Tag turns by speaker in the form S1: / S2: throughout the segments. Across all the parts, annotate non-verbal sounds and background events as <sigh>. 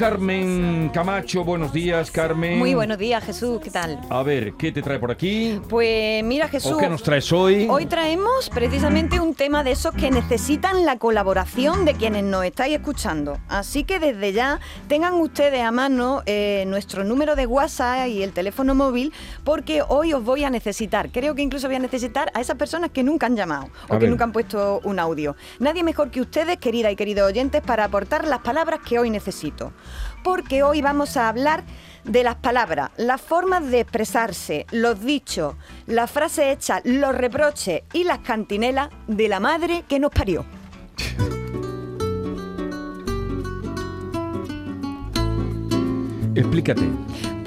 S1: Carmen Camacho, buenos días, Carmen.
S2: Muy buenos días, Jesús, ¿qué tal?
S1: A ver, ¿qué te trae por aquí?
S2: Pues mira, Jesús.
S1: ¿O qué nos traes hoy?
S2: Hoy traemos precisamente un tema de esos que necesitan la colaboración de quienes nos estáis escuchando. Así que desde ya tengan ustedes a mano eh, nuestro número de WhatsApp y el teléfono móvil, porque hoy os voy a necesitar. Creo que incluso voy a necesitar a esas personas que nunca han llamado o
S1: A
S2: que
S1: ver.
S2: nunca han puesto un audio. Nadie mejor que ustedes, queridas y queridos oyentes, para aportar las palabras que hoy necesito. Porque hoy vamos a hablar de las palabras, las formas de expresarse, los dichos, las frases hechas, los reproches y las cantinelas de la madre que nos parió.
S1: Explícate.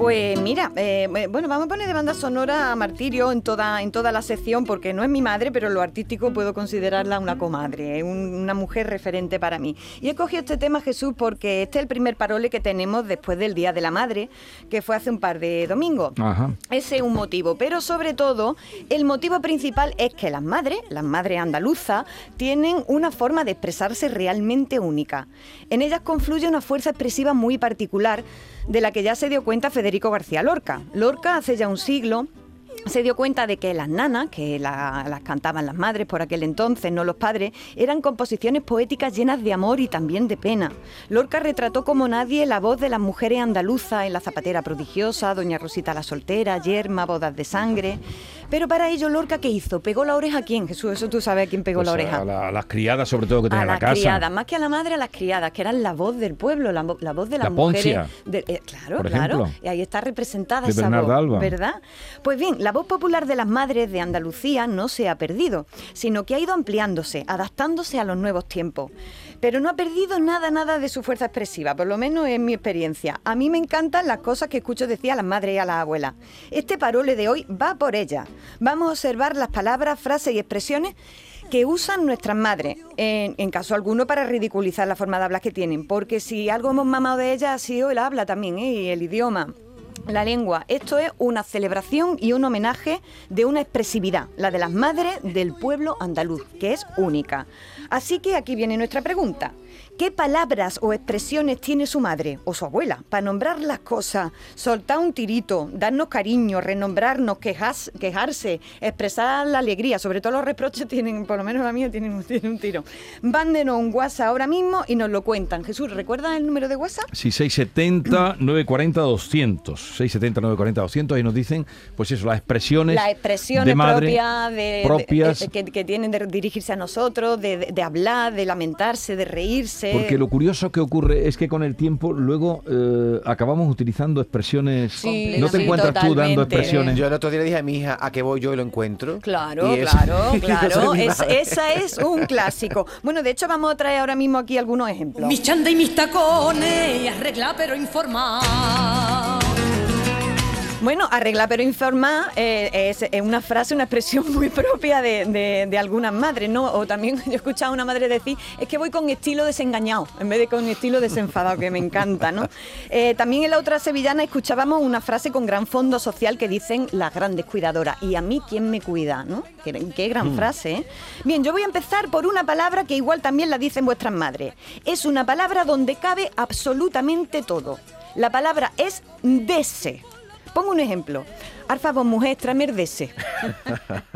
S2: Pues mira, eh, eh, bueno, vamos a poner de banda sonora a Martirio en toda, en toda la sección, porque no es mi madre, pero en lo artístico puedo considerarla una comadre, es un- una mujer referente para mí. Y he cogido este tema, Jesús, porque este es el primer parole que tenemos después del Día de la Madre, que fue hace un par de domingos.
S1: Ajá.
S2: Ese es un motivo, pero sobre todo el motivo principal es que las madres, las madres andaluzas, tienen una forma de expresarse realmente única. En ellas confluye una fuerza expresiva muy particular de la que ya se dio cuenta Federico García Lorca. Lorca hace ya un siglo se dio cuenta de que las nanas, que la- las cantaban las madres por aquel entonces, no los padres, eran composiciones poéticas llenas de amor y también de pena. Lorca retrató como nadie la voz de las mujeres andaluzas en La Zapatera Prodigiosa, Doña Rosita la Soltera, Yerma, Bodas de Sangre. Pero para ello, Lorca, ¿qué hizo? ¿Pegó la oreja a quién? Jesús, eso tú sabes a quién pegó
S1: Pues
S2: la oreja.
S1: A, la- a las criadas, sobre todo, que tenían
S2: a
S1: en la
S2: las
S1: casa.
S2: criadas, más que a la madre, a las criadas, que eran la voz del pueblo, la, vo- la voz de las
S1: La
S2: mujeres. De- eh, claro,
S1: por
S2: claro. Y ahí está representada
S1: De
S2: esa voz,
S1: Alba.
S2: ¿verdad? Pues bien, la voz popular de las madres de Andalucía no se ha perdido, sino que ha ido ampliándose, adaptándose a los nuevos tiempos. Pero no ha perdido nada, nada de su fuerza expresiva, por lo menos en mi experiencia. A mí me encantan las cosas que escucho decir a las madres y a las abuelas. Este parole de hoy va por ellas. Vamos a observar las palabras, frases y expresiones que usan nuestras madres, en, caso alguno para ridiculizar la forma de hablar que tienen, porque si algo hemos mamado de ellas ha sido el habla también, ¿eh? y el idioma. La lengua, esto es una celebración y un homenaje de una expresividad, la de las madres del pueblo andaluz, que es única. Así que aquí viene nuestra pregunta. ¿Qué palabras o expresiones tiene su madre o su abuela para nombrar las cosas, soltar un tirito, darnos cariño, renombrarnos, quejas- quejarse, expresar la alegría? Sobre todo los reproches tienen, por lo menos la mía, tienen, un- <laughs> tienen un tiro. Mándenos un WhatsApp ahora mismo y nos lo cuentan. Jesús, ¿recuerdas el número de WhatsApp?
S1: Sí, 670 940 200. 670 940 200. Ahí nos dicen, pues eso, las expresiones.
S2: Las expresiones
S1: de madre,
S2: propias, de, de-
S1: propias.
S2: eh, que, que tienen de dirigirse a nosotros, de, de- hablar, de lamentarse, de reírse.
S1: Porque lo curioso que ocurre es que con el tiempo luego eh, acabamos utilizando expresiones.
S2: Sí,
S1: ¿No te
S2: sí,
S1: encuentras tú dando expresiones?
S3: Yo el otro día le dije a mi hija a qué voy yo y lo encuentro.
S2: Claro,
S3: Y eso-
S2: claro, <laughs> claro. Es- esa es un clásico. Bueno, de hecho vamos a traer ahora mismo aquí algunos ejemplos.
S4: Mis chanda y mis tacones, arregla pero informar.
S2: Bueno, arreglar pero informar eh, es, es una frase, una expresión muy propia de, de- de algunas madres, ¿no? O también <laughs> yo he escuchado a una madre decir, es que voy con estilo desengañado, en vez de con estilo desenfadado, que me encanta, ¿no? <laughs> Eh, también en la otra sevillana escuchábamos una frase con gran fondo social que dicen las grandes cuidadoras, y a mí quién me cuida, ¿no? Qué, qué gran frase, ¿eh? Bien, yo voy a empezar por una palabra que igual también la dicen vuestras madres. Es una palabra donde cabe absolutamente todo. La palabra es dese. Pongo un ejemplo. Arfa, vos mujer, tráeme herdese.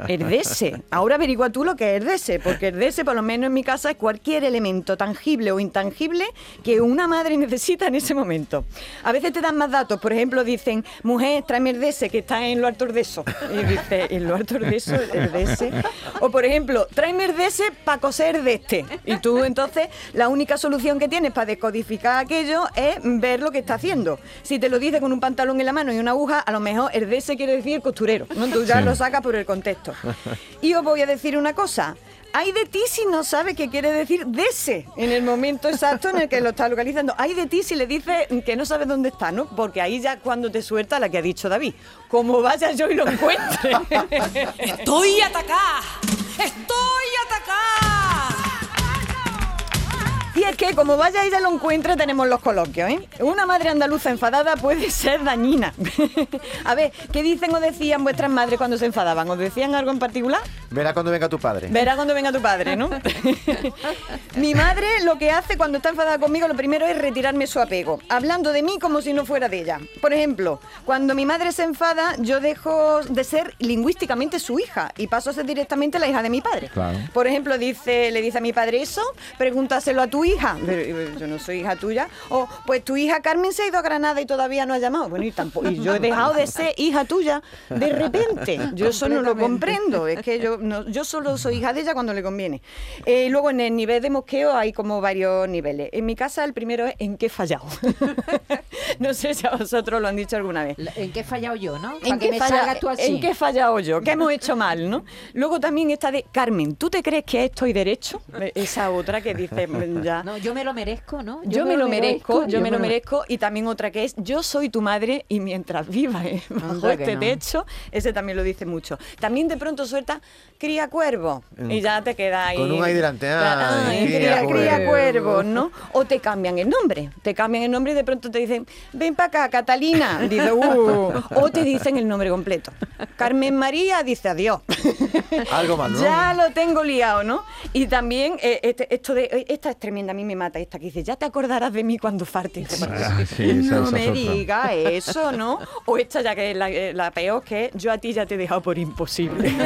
S2: Herdese. Ahora averigua tú lo que es herdese, porque herdese, por lo menos en mi casa, es cualquier elemento tangible o intangible que una madre necesita en ese momento. A veces te dan más datos, por ejemplo, dicen, mujer, tráeme que está en lo alto de eso. Y dice, en lo alto de eso, herdese. O por ejemplo, tráeme herdese para coser de este. Y tú entonces, la única solución que tienes para descodificar aquello es ver lo que está haciendo. Si te lo dice con un pantalón en la mano y una aguja, a lo mejor herdese quiere decir costurero. ¿no? Tú ya
S1: Sí.
S2: lo sacas por el contexto. Y os voy a decir una cosa. Hay de ti si no sabe qué quiere decir dese en el momento exacto en el que lo está localizando. Hay de ti si le dice que no sabe dónde está, ¿no? Porque ahí ya cuando te suelta la que ha dicho David. Como vaya yo y lo encuentre. <laughs>
S4: Estoy atacada. Estoy atacada.
S2: Y es que como vaya ella lo encuentre tenemos los coloquios, ¿eh? Una madre andaluza enfadada puede <laughs> ser dañina. <laughs> A ver, ¿qué dicen o decían vuestras madres cuando se enfadaban? ¿Os decían algo en particular?
S3: Verá cuando venga tu padre.
S2: Verá cuando venga tu padre, ¿no? <laughs> Mi madre lo que hace cuando está enfadada conmigo, lo primero es retirarme su apego, hablando de mí como si no fuera de ella. Por ejemplo, cuando mi madre se enfada, yo dejo de ser lingüísticamente su hija y paso a ser directamente la hija de mi padre.
S1: Claro.
S2: Por ejemplo, dice, le dice a mi padre eso, pregúntaselo a tu hija. Pero, yo no soy hija tuya. O, pues tu hija Carmen se ha ido a Granada y todavía no ha llamado. Bueno, y, tampoco, y yo he dejado de ser hija tuya de repente. Yo eso no lo comprendo. Es que yo, no, yo solo soy hija de ella cuando le conviene. Eh, luego, en el nivel de mosqueo hay como varios niveles. En mi casa, el primero es en qué he fallado. <laughs> no sé si a vosotros lo han dicho alguna vez.
S5: ¿En qué he fallado yo, no?
S2: ¿En qué,
S5: me
S2: falla-
S5: tú así.
S2: ¿En qué he fallado yo? ¿Qué hemos hecho mal, no? Luego también esta de, Carmen, ¿tú te crees que estoy derecho? <laughs> Esa otra que dice, mm,
S5: No, yo me lo merezco, ¿no?
S2: Yo, me lo merezco, yo me lo merezco y también otra que es yo soy tu madre y mientras viva eh, bajo este
S5: no.
S2: techo, ese también lo dice mucho. También de pronto suelta cría cuervo y ya te queda ahí.
S3: Con un ahí delante, ay, cría cuervo.
S2: ¿no? O te cambian el nombre, te cambian el nombre y de pronto te dicen, ven para acá, Catalina. Dice, "Uh". <laughs> O te dicen el nombre completo. Carmen María dice adiós.
S3: Algo más, ¿no?
S2: Ya lo tengo liado, ¿no? Y también eh, este- esto de esta es tremenda, a mí me mata esta que dice, ya te acordarás de mí cuando fartes.
S1: Ah, sí,
S2: no
S1: esa
S2: me diga eso, ¿no? O esta ya que es la, eh, la peor, que es, yo a ti ya te he dejado por imposible. <laughs>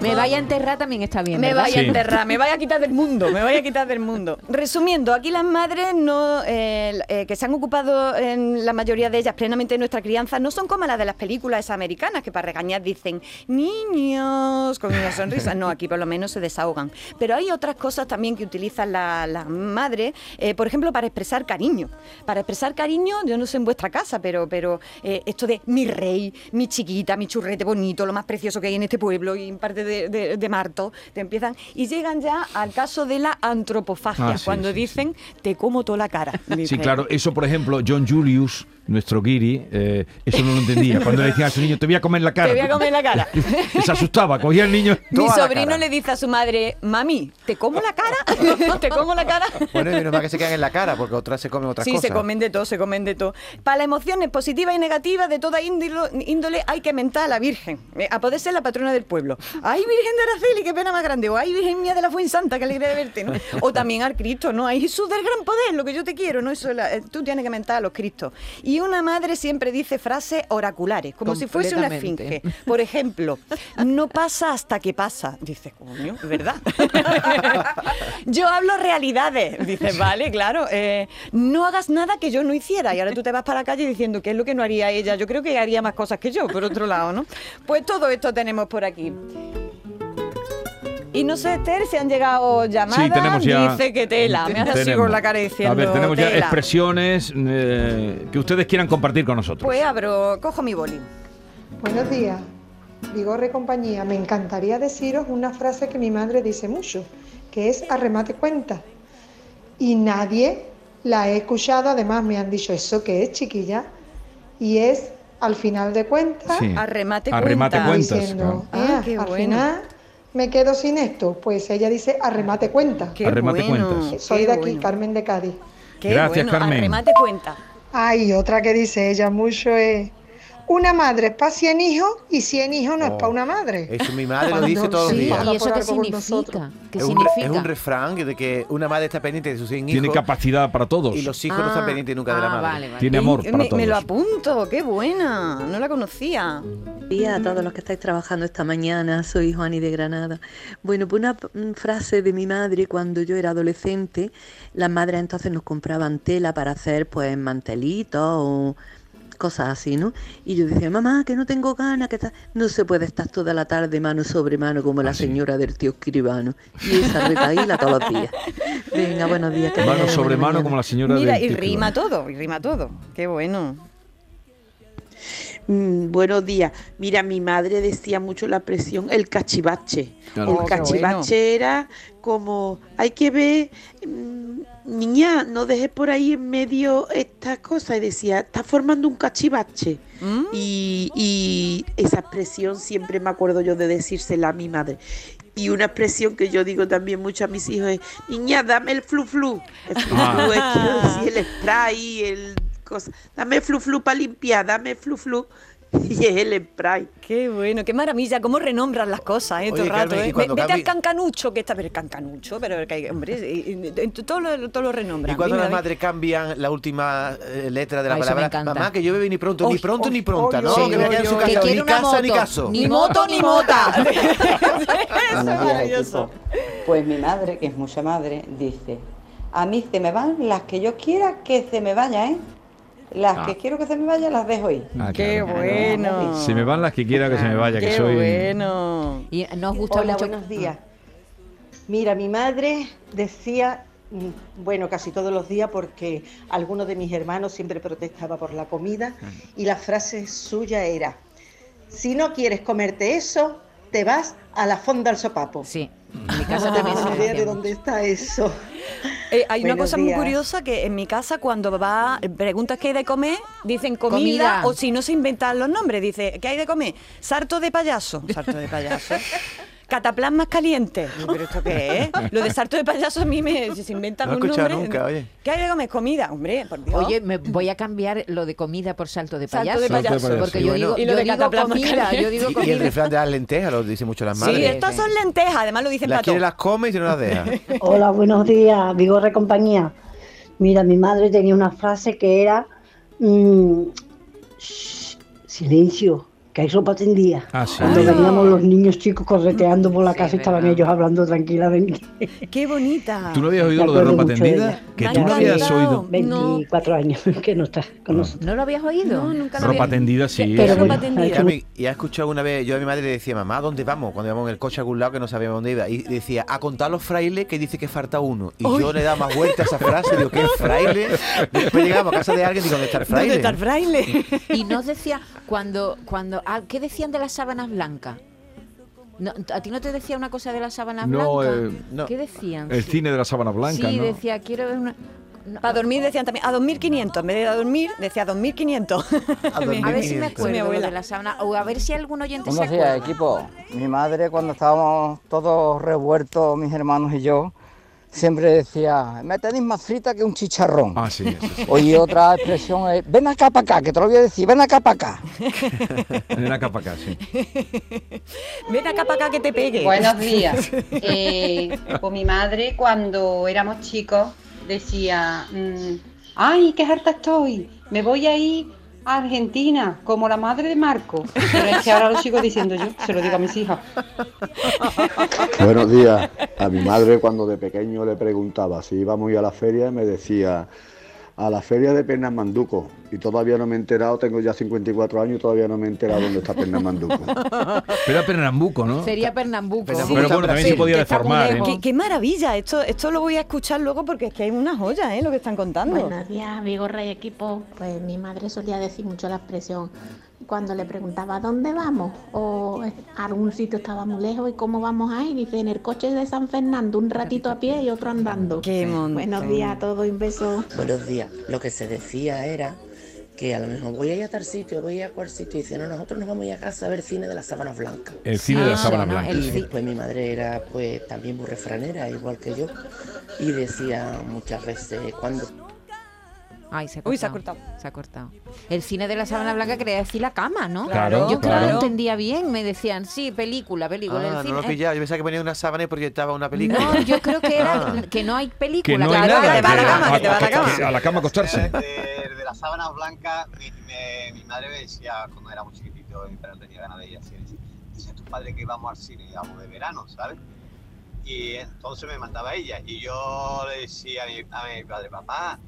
S5: Me vaya a enterrar también está bien,
S2: Me
S5: ¿verdad?
S2: vaya a
S1: Sí.
S2: enterrar, me vaya a quitar del mundo, me vaya a quitar del mundo. Resumiendo, aquí las madres no, eh, eh, que se han ocupado en la mayoría de ellas plenamente de nuestra crianza no son como las de las películas americanas que para regañar dicen niños con una sonrisa. No, aquí por lo menos se desahogan. Pero hay otras cosas también que utilizan la- las madres, eh, por ejemplo, para expresar cariño. Para expresar cariño, yo no sé en vuestra casa, pero, pero eh, esto de mi rey, mi chiquita, mi churrete bonito, lo más precioso que hay en este pueblo y en parte de, de- de Marto, te empiezan y llegan ya al caso de la antropofagia,
S1: Ah, sí,
S2: cuando
S1: sí,
S2: dicen te como toda la cara. <laughs>
S1: Sí, claro, eso por ejemplo, John Julius, nuestro guiri, eh, eso no lo entendía. <laughs> Cuando le decían a su niño, te voy a comer la cara.
S2: Te voy a comer la cara. <laughs>
S1: Se asustaba, cogía al niño.
S2: Mi
S3: Toda la
S2: sobrino le dice a su madre, mami, ¿te como la cara? <laughs> ¿Te como la cara?
S3: Bueno, y menos mal que se quedan en la cara, porque otras se comen otras
S2: Sí,
S3: cosas.
S2: se comen de todo, se comen de todo. Para las emociones positivas y negativas de toda índole hay que mentar a la Virgen, eh, a poder ser la patrona del pueblo. ¡Ay, Virgen de Araceli, qué pena más grande! O ¡ay, Virgen mía de la Fuensanta, qué alegría de verte! ¿no? O también al Cristo, ¿no? ¡Ay, Jesús del gran poder, lo que yo te quiero! ¿no? Eso, la- eh, tú tienes que mentar a los Cristos. Y una madre siempre dice frases oraculares, como si fuese una esfinge. Por ejemplo, no pasa hasta que pasa. Dice, coño, ¿verdad? <laughs> yo hablo realidades. Dice, vale, claro. eh, no hagas nada que yo no hiciera. Y ahora tú te vas para la calle diciendo qué es lo que no haría ella. Yo creo que haría más cosas que yo, por otro lado, ¿no? Pues todo esto tenemos por aquí. Y no sé, Esther, si han llegado llamadas.
S1: Sí, tenemos ya-
S2: Dice que tela. Me hace así con la cara diciendo
S1: A ver, tenemos ya expresiones eh, que ustedes quieran compartir con nosotros.
S2: Pues abro, cojo mi boli.
S6: Buenos días, Vigorre compañía. Me encantaría deciros una frase que mi madre dice mucho, que es arremate cuenta. Y nadie la he escuchado, además me han dicho eso que es chiquilla, y es al final de cuentas,
S1: Sí.
S2: Arremate
S1: Arremate
S2: cuenta.
S1: cuentas.
S6: diciendo.
S2: Ah,
S6: "Ea,
S2: qué
S6: al
S2: bueno.
S6: final me quedo sin esto. Pues ella dice arremate cuenta.
S2: Qué
S1: Arremate
S2: bueno.
S1: cuentas.
S6: Soy
S2: qué
S6: de aquí,
S2: bueno.
S6: Carmen de Cádiz.
S2: Qué
S1: Gracias,
S2: bueno.
S1: Carmen.
S2: Arremate cuenta.
S6: Ay, otra que dice ella mucho es, una madre es para 100 hijos y 100 hijos no es
S3: Oh,
S6: para una madre.
S3: Eso mi madre lo dice todos los
S6: sí,
S3: días.
S5: ¿Y eso qué significa?
S6: nosotros.
S5: ¿Qué
S3: es, un,
S5: significa?
S3: es un refrán de que una madre está pendiente de sus 100
S1: Tiene
S3: hijos
S1: capacidad para todos.
S3: y los hijos no están
S5: Ah,
S3: pendientes nunca de la
S5: ah,
S3: madre.
S5: vale, vale.
S1: Tiene amor
S2: me,
S1: para
S2: me
S1: todos.
S2: lo apunto, qué buena. No la conocía.
S7: día a todos los que estáis trabajando esta mañana. Soy Juani de Granada. Bueno, pues una frase de mi madre cuando yo era adolescente. Las madres entonces nos compraban tela para hacer pues mantelitos o cosas así, ¿no? Y yo decía, mamá, que no tengo ganas, que tal". no se puede estar toda la tarde mano sobre mano como la señora del tío escribano. Y esa retaíla todos los días. <laughs> Venga, buenos días. que
S1: Mano sobre mano
S7: mañana.
S1: como la señora
S2: Mira,
S1: del
S2: y
S1: tío
S2: rima
S1: Escribano.
S2: todo, y rima todo. Qué bueno.
S8: Mm, buenos días. Mira, mi madre decía mucho la expresión el cachivache.
S1: Claro.
S8: El
S1: Oh,
S8: cachivache era como, hay que ver, mm, niña, no dejes por ahí en medio estas cosas. Y decía, está formando un cachivache.
S2: ¿Mm?
S8: Y, y esa expresión siempre me acuerdo yo de decírsela a mi madre. Y una expresión que yo digo también mucho a mis hijos es, niña, dame el flu flu. El flu
S1: Ah.
S8: flu es decir, el spray, el Dame el flu flu para limpiar, dame el flu flu. <laughs> Y es el spray.
S2: Qué bueno, qué maravilla, cómo renombran las cosas, ¿eh? Todo
S3: Oye,
S2: el rato, ¿eh? Vete al
S3: Gaby-
S2: cancanucho, que está, pero el cancanucho, pero que, hombre, y- y- y- todo lo, todo lo renombran.
S3: Y cuando las madres cambian la última eh, letra de la
S5: Ay,
S3: palabra, mamá, que llueve ni pronto, ni pronto
S2: oy,
S3: ni pronta,
S2: oy,
S3: ¿no? que me en su casa, ni casa
S5: moto.
S3: ni caso.
S5: Ni
S2: moto ni mota. <laughs> Eso es maravilloso.
S9: Pues mi madre, que es mucha madre, dice, a mí se me van las que yo quiera que se me vayan, ¿eh? Las
S1: Ah.
S9: que quiero que se me vayan las dejo ir.
S1: Ah,
S2: Qué
S1: claro.
S2: bueno.
S1: Se me van las que quiera que se me vaya, que
S2: Qué
S1: soy.
S2: bueno.
S5: Y nos gusta
S6: Hola,
S5: mucho.
S6: buenos días. Mira, mi madre decía, mm, bueno, casi todos los días, porque algunos de mis hermanos siempre protestaba por la comida, y la frase suya era, si no quieres comerte eso, te vas a la fonda al sopapo.
S5: Sí, en mi casa también se <laughs>
S6: No idea de dónde está eso.
S2: Eh, hay una cosa muy curiosa que en mi casa cuando va preguntas qué hay de comer, dicen comida,
S5: Comida.
S2: o si no se inventan los nombres, dice ¿qué hay de comer? Sarto de payaso, sarto de payaso. <laughs> Cataplasmas calientes. ¿Pero esto qué es? <laughs> Lo de sarto de payaso a mí me se inventan
S3: No he
S2: un
S3: escuchado
S2: nombre.
S3: nunca, oye.
S2: ¿Qué hay de comer? Comida, hombre, por Dios.
S5: Oye, me voy a cambiar lo de comida por salto de
S2: Salto
S5: payaso.
S2: de payaso.
S1: Salto de
S5: Porque
S1: payaso.
S5: yo
S3: Y
S5: digo,
S2: y lo
S5: yo
S2: de
S5: digo comida, yo
S3: Y, y el refrán de las lentejas lo dicen mucho las
S2: sí,
S3: madres.
S2: estas son lentejas, además lo dicen
S3: Las
S2: para
S3: quiere, las come y si no las deja. <laughs>
S10: Hola, buenos días, Vigorre compañía. Mira, mi madre tenía una frase que era mm, "Shh, silencio, que hay sopa tendida.
S1: Ah, sí.
S10: Cuando
S2: Ay.
S10: veníamos los niños chicos correteando por la
S5: Sí,
S10: casa, estaban
S5: verdad.
S10: ellos hablando tranquilamente.
S2: Qué bonita.
S1: ¿Tú no habías oído lo de ropa tendida? Que tú
S2: ha
S1: no habías oído.
S10: 24 años <laughs> que no está con nosotros.
S5: ¿No lo habías oído?
S2: No, nunca lo
S1: Ropa
S2: había-
S1: tendida, sí.
S10: Pero
S1: sí.
S2: ropa tendida.
S3: y has escuchado una vez, yo a mi madre le decía, mamá, ¿a dónde vamos? Cuando íbamos en el coche a algún lado que no sabíamos dónde iba. Y decía, a contar los frailes que dice que falta uno. Y yo le daba más vuelta a esa frase, digo, ¿qué es fraile? Después llegamos a casa de alguien y digo, ¿dónde está el fraile?
S2: ¿Dónde está el fraile? <laughs>
S5: Y nos decía, cuando, cuando, ah, ¿qué decían de las sábanas blancas? No, ¿A ti no te decía una cosa de las sábanas
S1: No,
S5: blancas?
S1: eh,
S3: no.
S5: ¿Qué decían?
S1: El cine de la sábana blanca,
S5: sí,
S1: ¿no?
S5: decía, quiero ver una... no,
S2: Para dormir decían también a 2500. En vez de a dormir, decía 2500. <laughs>
S5: a ver si me
S3: 2500.
S5: acuerdo
S2: Mi
S5: lo
S2: abuela.
S5: de la sábana. O a ver si algún oyente se
S11: Buenos días,
S5: acuerda.
S11: equipo. Mi madre, cuando estábamos todos revueltos, mis hermanos y yo, siempre decía, me tenéis más frita que un chicharrón.
S1: Ah, sí, eso sí.
S11: Oye, otra expresión es, ven acá para acá, que te lo voy a decir, ven acá para acá.
S1: En la capa acá, sí. <laughs>
S2: Ven acá para acá que te pegue.
S12: Buenos días. <laughs> Eh, pues mi madre cuando éramos chicos decía, mm, ay, qué harta estoy, me voy a ir Argentina, como la madre de Marco. Pero es que ahora lo sigo diciendo yo, se lo digo a mis hijas.
S13: Buenos días. A mi madre cuando de pequeño le preguntaba si íbamos a a la feria, me decía a la feria de Pernambuco. Y todavía no me he enterado, tengo ya 54 años y todavía no me he enterado dónde está Pernambuco. <laughs>
S1: Pero era Pernambuco, ¿no?
S5: Sería Pernambuco.
S1: Pero bueno, también se podía deformar, ¿eh?
S2: qué maravilla, esto, esto lo voy a escuchar luego porque es que hay una joya, ¿eh? Lo que están contando.
S14: Buenos días, Vigorra y equipo. Pues mi madre solía decir mucho la expresión cuando le preguntaba ¿dónde vamos? O algún sitio estaba muy lejos y cómo vamos a ir. Dice en el coche de San Fernando, un ratito a pie y otro andando.
S2: Qué montón.
S14: Buenos días a todos y un beso.
S15: Buenos días. Lo que se decía era que a lo mejor voy a ir a tal sitio, voy a ir a cual sitio, y dice, no, nosotros nos vamos a ir a casa a ver cine de las sábanas blancas.
S1: El cine de la
S5: Ah,
S1: sábana
S5: no,
S1: blanca.
S5: el
S15: Y después mi madre era pues también muy refranera, igual que yo, y decía muchas veces, cuando
S5: Ay, se ha
S2: Uy, se ha
S5: cortado. Se ha cortado. El cine de la sábana blanca quería decir la cama, ¿no?
S1: Claro,
S5: Yo que no
S1: claro.
S5: lo entendía bien. Me decían, sí, película, película. el
S3: Ah, no
S5: cine.
S3: lo pillaba. Yo pensaba que ponía una sábana y proyectaba una película.
S5: No, yo creo que era
S3: Ah.
S5: que no hay película.
S1: Que no hay
S5: claro,
S1: nada.
S5: que te va a la cama, que te va a la cama.
S1: a la cama acostarse.
S16: De, de las sábanas blancas, mi, me- mi madre me decía cuando éramos chiquititos y mi padre no tenía ganas de ir al cine, dice, tu padre que íbamos al cine, íbamos de verano, ¿sabes? Y entonces me mandaba ella y yo le decía a mi, a mi padre, papá,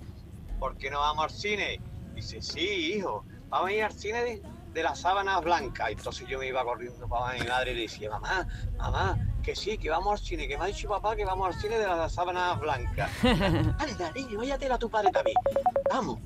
S16: ¿por qué no vamos al cine? Dice, sí, hijo, vamos a ir al cine de, de las sábanas blancas. Y entonces yo me iba corriendo para mi madre y le decía, mamá, mamá, que sí, que vamos al cine, que me ha dicho papá que vamos al cine de las sábanas blancas. <laughs> Anda, niño, váyate a tu padre también. Vamos.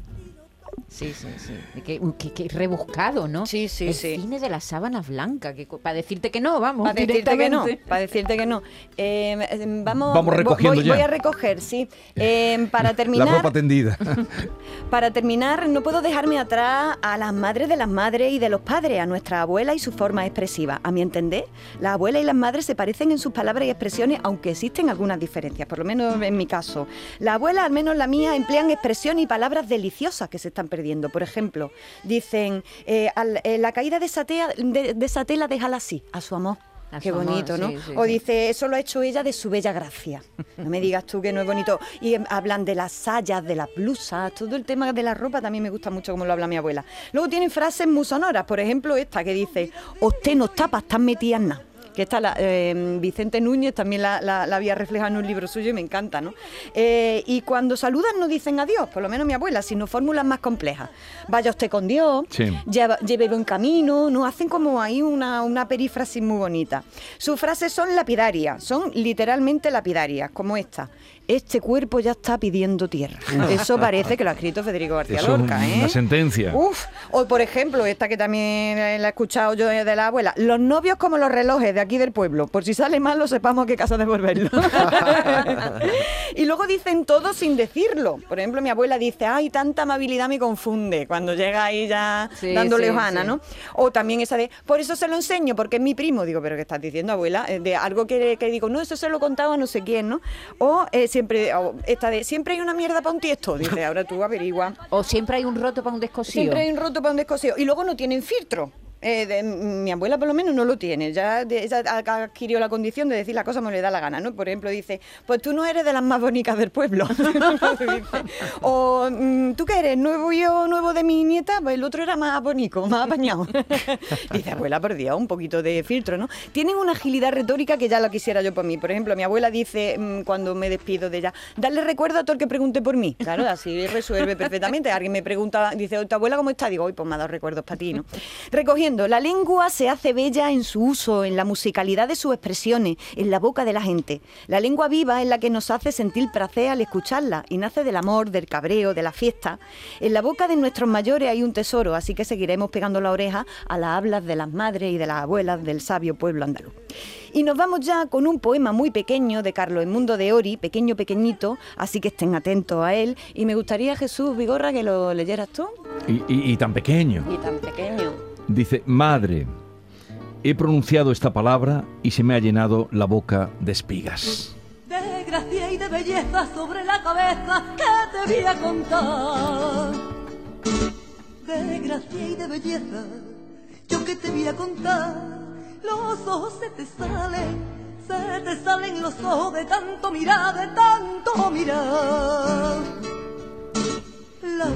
S5: Sí, sí, sí. Qué, qué- qué rebuscado, ¿no?
S2: Sí, sí,
S5: El
S2: sí.
S5: cine de las sábanas blancas, para decirte que no, vamos.
S2: Para decirte que no, para decirte que no. Eh, eh, vamos,
S1: Vamos recogiendo
S2: voy,
S1: ya.
S2: voy a recoger, sí. Eh, para <laughs>
S1: La
S2: terminar,
S1: ropa tendida. <laughs>
S2: Para terminar, no puedo dejarme atrás a las madres de las madres y de los padres, a nuestra abuela y su forma expresiva. A mi entender, las abuelas y las madres se parecen en sus palabras y expresiones, aunque existen algunas diferencias, por lo menos en mi caso. Las abuelas, al menos la mía, emplean expresiones y palabras deliciosas que se están perdiendo. Por ejemplo, dicen, eh, al- eh, la caída de esa, tea- de, de esa tela déjala así, a su amor.
S5: A
S2: Qué
S5: amor,
S2: bonito, ¿no?
S5: sí, sí,
S2: o dice, eso lo ha hecho ella de su bella gracia. No me digas tú que no es bonito. Y em, hablan de las sayas, de las blusas, todo el tema de la ropa también me gusta mucho como lo habla mi abuela. Luego tienen frases muy sonoras, por ejemplo esta que dice, usted no tapas tan metidas nada. Que esta, la, eh, Vicente Núñez también la, la- la había reflejado en un libro suyo y me encanta, ¿no? Eh, y cuando saludan no dicen adiós, por lo menos mi abuela, sino fórmulas más complejas. Vaya usted con Dios,
S1: Sí.
S2: lleva, lleve buen camino, no hacen como ahí una, una perífrasis muy bonita. Sus frases son lapidarias, son literalmente lapidarias, como esta. Este cuerpo ya está pidiendo tierra. Eso parece que lo ha escrito Federico García
S1: Eso es
S2: Lorca, ¿eh?
S1: una sentencia.
S2: Uf, o por ejemplo, esta que también eh, la he escuchado yo de la abuela, los novios como los relojes de aquí del pueblo, por si sale mal lo sepamos a qué casa devolverlo. <laughs> <laughs> y luego dicen todo sin decirlo. Por ejemplo, mi abuela dice, ay, tanta amabilidad me confunde, cuando llega ahí ya
S5: Sí,
S2: dándole
S5: sí, sí.
S2: ¿no? O también esa de, por eso se lo enseño, porque es mi primo. Digo, pero ¿qué estás diciendo, abuela? Eh, De algo que, que digo, no, eso se lo contaba a no sé quién, ¿no? O eh, siempre, esta de, siempre hay una mierda para un tiesto. Dice, ahora tú averigua.
S5: O siempre hay un roto para un descosido.
S2: Siempre hay un roto para un descoseo. Y luego no tienen filtro. Eh, mi abuela por lo menos no lo tiene, ya ella adquirió la condición de decir la cosa como le da la gana, ¿no? Por ejemplo, dice, pues tú no eres de las más bonitas del pueblo. <laughs> O mm, tú que eres nuevo yo, nuevo de mi nieta, pues el otro era más bonito, más apañado. <laughs> dice, abuela, por Dios, un poquito de filtro, ¿no? Tienen una agilidad retórica que ya la quisiera yo por mí. Por ejemplo, mi abuela dice, mm, cuando me despido de ella, darle recuerdo a todo el que pregunte por mí. Claro, así resuelve perfectamente. Alguien me pregunta, dice, ¿tu abuela cómo está? Digo, hoy pues me ha dado recuerdos para ti, ¿no? Recogiendo, la lengua se hace bella en su uso, en la musicalidad de sus expresiones, en la boca de la gente. La lengua viva es la que nos hace sentir placer al escucharla y nace del amor, del cabreo, de la fiesta. En la boca de nuestros mayores hay un tesoro, así que seguiremos pegando la oreja a las hablas de las madres y de las abuelas del sabio pueblo andaluz. Y nos vamos ya con un poema muy pequeño de Carlos Edmundo de Ori, pequeño, pequeñito, así que estén atentos a él. Y me gustaría, Jesús Vigorra, que lo leyeras tú.
S1: Y, y- y tan pequeño.
S2: Y tan pequeño.
S1: Dice, madre, he pronunciado esta palabra y se me ha llenado la boca de espigas.
S4: de gracia y de belleza sobre la cabeza que te voy a contar. De gracia y de belleza, yo que te voy a contar, los ojos se te salen, se te salen los ojos de tanto mirar, de tanto mirar. La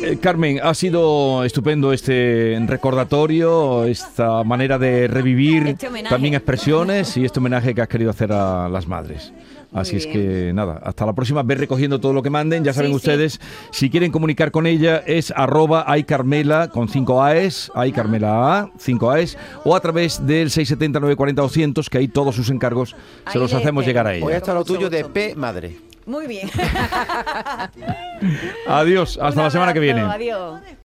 S1: Eh, Carmen, ha sido estupendo este recordatorio, esta manera de revivir
S2: Este
S1: también expresiones y este homenaje que has querido hacer a las madres. Así es que nada, hasta la próxima, ve recogiendo todo lo que manden, ya saben
S2: Sí, sí.
S1: ustedes, si quieren comunicar con ella es arroba aycarmela con 5 AES, aycarmela A, 5 AES, o a través del 670 940 200, que ahí todos sus encargos se
S2: Ahí
S1: los hacemos llegar a
S3: Hoy
S1: ella.
S3: está lo tuyo de P madre.
S2: Muy bien. <laughs>
S1: Adiós, hasta
S2: Un
S1: la semana que viene.
S2: Adiós.